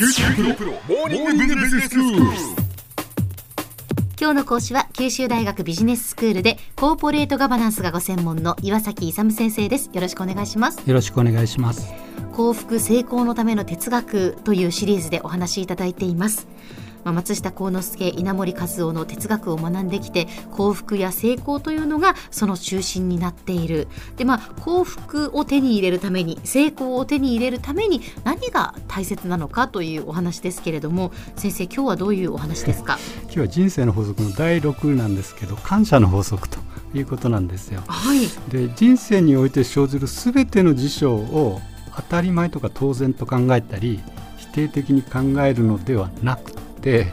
九州大学モーニングビジネススクール。今日の講師は九州大学ビジネススクールでコーポレートガバナンスがご専門の岩崎勇先生です。よろしくお願いします。よろしくお願いします。幸福成功のための哲学というシリーズでお話しいただいていますまあ、松下幸之助稲森和夫の哲学を学んできて幸福や成功というのがその中心になっている。で、まあ、幸福を手に入れるために成功を手に入れるために何が大切なのかというお話ですけれども先生今日はどういうお話ですか？今日は人生の法則の第6なんですけど感謝の法則ということなんですよ。はい、で人生において生じる全ての事象を当たり前とか当然と考えたり否定的に考えるのではなくって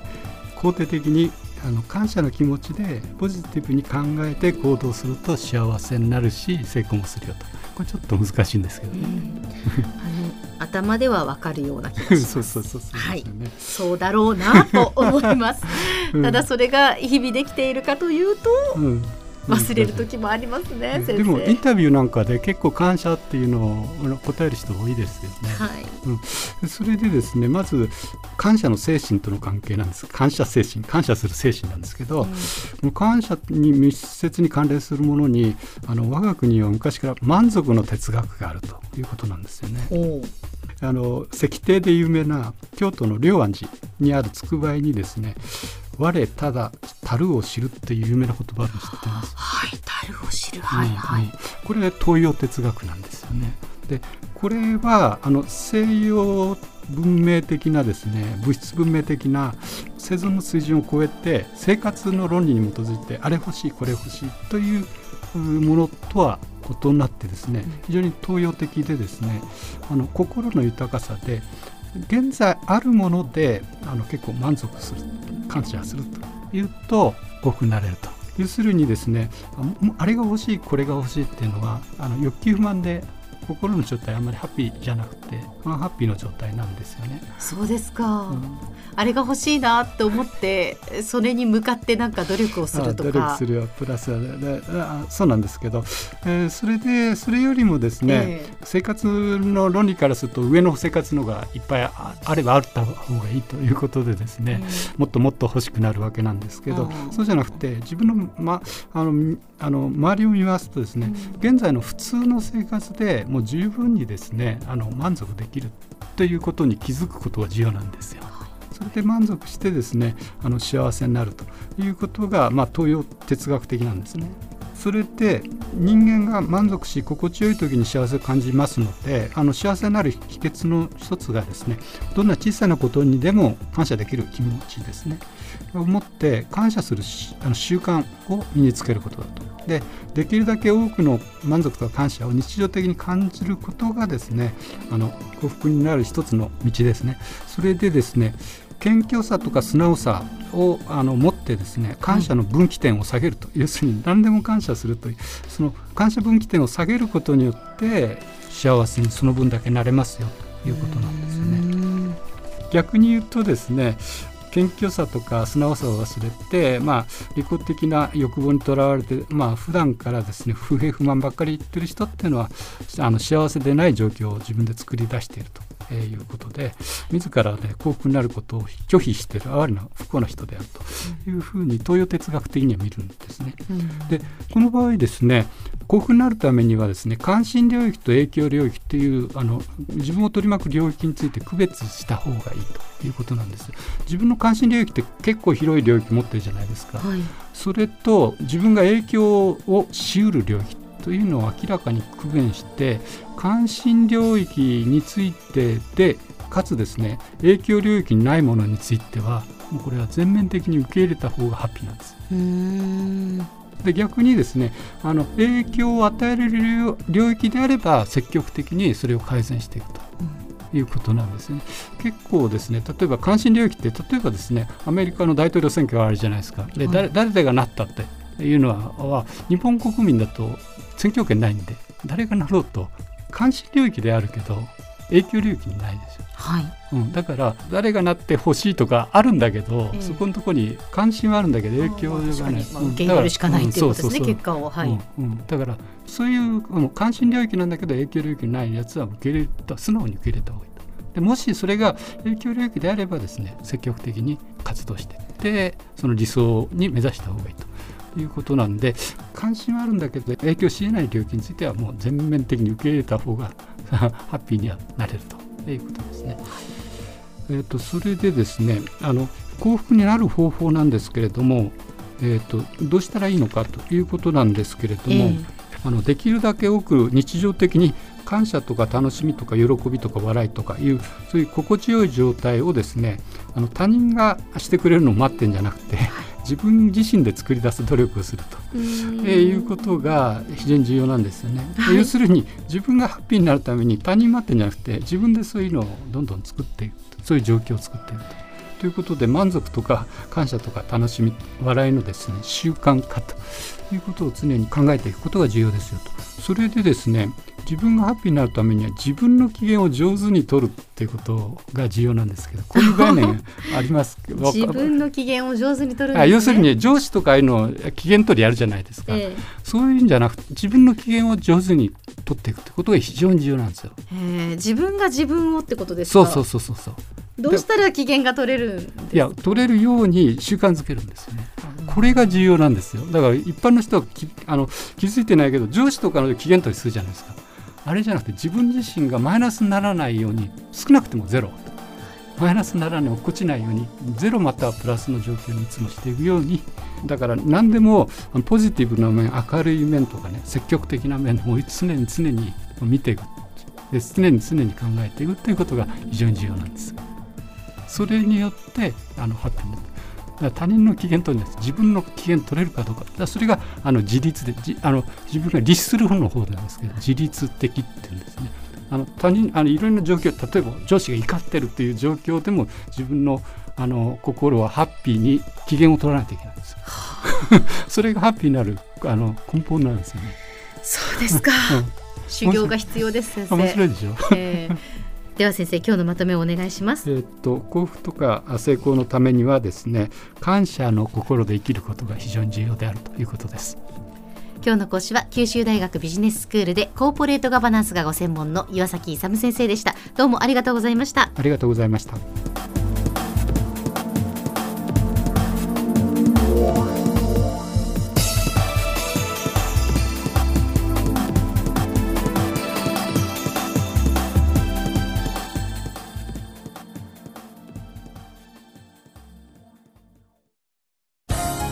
肯定的にあの感謝の気持ちでポジティブに考えて行動すると幸せになるし成功もするよとこれちょっと難しいんですけどね。あの 頭ではわかるような気がします。そうそうそうそう、ね、はい、そうだろうなと思います。うん、ただそれが日々できているかというと、うん、忘れる時もありますね、でもインタビューなんかで結構感謝っていうのを答える人多いですよね、はい。うん、それでですねまず感謝の精神との関係なんです。感謝精神。感謝する精神なんですけど、うん、感謝に密接に関連するものにあの我が国は昔から満足の哲学があるということなんですよね。あの石庭で有名な京都の龍安寺にある筑波にですね我ただ樽を知るっていう有名な言葉を知ってます。はい、樽を知る。はい、はい、うん、これ東洋哲学なんですよね。で、これはあの西洋文明的なですね、物質文明的な生存の水準を超えて生活の論理に基づいてあれ欲しいこれ欲しいというものとは異なってですね、非常に東洋的でですね、あの心の豊かさで現在あるものであの結構満足する感謝するというと幸福になれると。要するにですねあれが欲しいこれが欲しいっていうのはあの欲求不満で心の状態あんまりハッピーじゃなくてアンハッピーの状態なんですよね。そうですか、うん、あれが欲しいなって思ってそれに向かってなんか努力をするとか。努力するはプラスあそうなんですけど、えー、それでそれよりもですね、えー、生活の論理からすると上の生活のがいっぱいあればあった方がいいということでですね、えー、もっともっと欲しくなるわけなんですけどそうじゃなくて自分の,、ま、あのあの周りを見ますとですね、うん、現在の普通の生活でもう十分にですねあの満足できるということに気づくことが重要なんですよ。それで満足してですねあの幸せになるということが、まあ、東洋哲学的なんですね。それで人間が満足し心地よい時に幸せを感じますのであの幸せになる秘訣の一つがですねどんな小さなことにでも感謝できる気持ちですねを持って感謝するあの習慣を身につけることだとでできるだけ多くの満足とか感謝を日常的に感じることがですねあの幸福になる一つの道ですね。それでですね謙虚さとか素直さをあの持ってですね感謝の分岐点を下げると、はい、要するに何でも感謝するというその感謝分岐点を下げることによって幸せにその分だけなれますよということなんですよね。逆に言うとですね謙虚さとか素直さを忘れて、まあ、利己的な欲望にとらわれて、まあ普段からですね不平不満ばっかり言ってる人っていうのはあの幸せでない状況を自分で作り出していると。えー、いうことで自らね幸福になることを拒否している哀れな不幸な人であるというふうに東洋哲学的には見るんですね。うん、でこの場合ですね幸福になるためにはですね関心領域と影響領域っていうあの自分を取り巻く領域について区別した方がいいということなんです。自分の関心領域って結構広い領域持ってるじゃないですか、はい、それと自分が影響をしうる領域というのを明らかに区別して関心領域についてでかつですね影響領域にないものについてはもうこれは全面的に受け入れた方がハッピーなんです。で逆にですねあの影響を与えられる領域であれば積極的にそれを改善していくと。いうことなんですね。結構ですね例えば関心領域って例えばですねアメリカの大統領選挙があるじゃないですか。で、誰誰がなったっていうのは日本国民だと選挙権ないんで誰がなろうと監視領域であるけど影響領域にないですよ、はい。うん、だから誰がなってほしいとかあるんだけど、えー、そこのところに関心はあるんだけど影響がない、まあ、受け入れるしかないっていうことですね、結果を、はい、うん、だからそういう関心領域なんだけど影響領域にないやつは受け入れた素直に受け入れた方がいいと。でもしそれが影響領域であればですね積極的に活動していってその理想に目指した方がいいと。いうことなんで関心はあるんだけど影響しえない領域についてはもう全面的に受け入れた方が ハッピーにはなれるということですね。えーと、それでですねあの幸福になる方法なんですけれども、えーと、どうしたらいいのかということなんですけれども、えー、あのできるだけ多く日常的に感謝とか楽しみとか喜びとか笑いとかいうそういう心地よい状態をですねあの他人がしてくれるのを待ってんじゃなくて自分自身で作り出す努力をすると、えー、いうことが非常に重要なんですよね、はい、要するに自分がハッピーになるために他人待ってんじゃなくて自分でそういうのをどんどん作っていくそういう状況を作っていると。ということで満足とか感謝とか楽しみ笑いのですね習慣化ということを常に考えていくことが重要ですよと。それでですね自分がハッピーになるためには自分の機嫌を上手に取るっていうことが重要なんですけどこういう概念あります？自分の機嫌を上手に取る、ね、要するに上司とかいうの機嫌取りやるじゃないですか、ええ、そういうんじゃなくて自分の機嫌を上手に取っていくってことが非常に重要なんですよ。自分が自分をってことですか？そうそうそうそうどうしたら機嫌が取れるいや取れるように習慣づけるんですよね。これが重要なんですよ。だから一般の人はあの気づいてないけど上司とかの機嫌取りするじゃないですかあれじゃなくて自分自身がマイナスにならないように少なくてもゼロ。マイナスにならない落っこちないようにゼロまたはプラスの状況にいつもしていくように。だから何でもポジティブな面明るい面とかね積極的な面を常に常に見ていく。で常に常に考えていくということが非常に重要なんです。それによってあのハッピーになる他人の機嫌取りです。自分の機嫌取れるかどうか。だそれがあの自立であの自分が律する方の方なんですけど自律的っていうんですね。あの他人あのいろんな状況例えば上司が怒ってるっていう状況でも自分のあの心はハッピーに機嫌を取らないといけないんです。それがハッピーになるあの根本なんですよね。そうですか、修行が必要です先生。面白いでしょ、えーでは先生今日のまとめをお願いします。えっと幸福とか成功のためにはですね感謝の心で生きることが非常に重要であるということです。今日の講師は九州大学ビジネススクールでコーポレートガバナンスがご専門の岩崎勇先生でした。どうもありがとうございました。ありがとうございました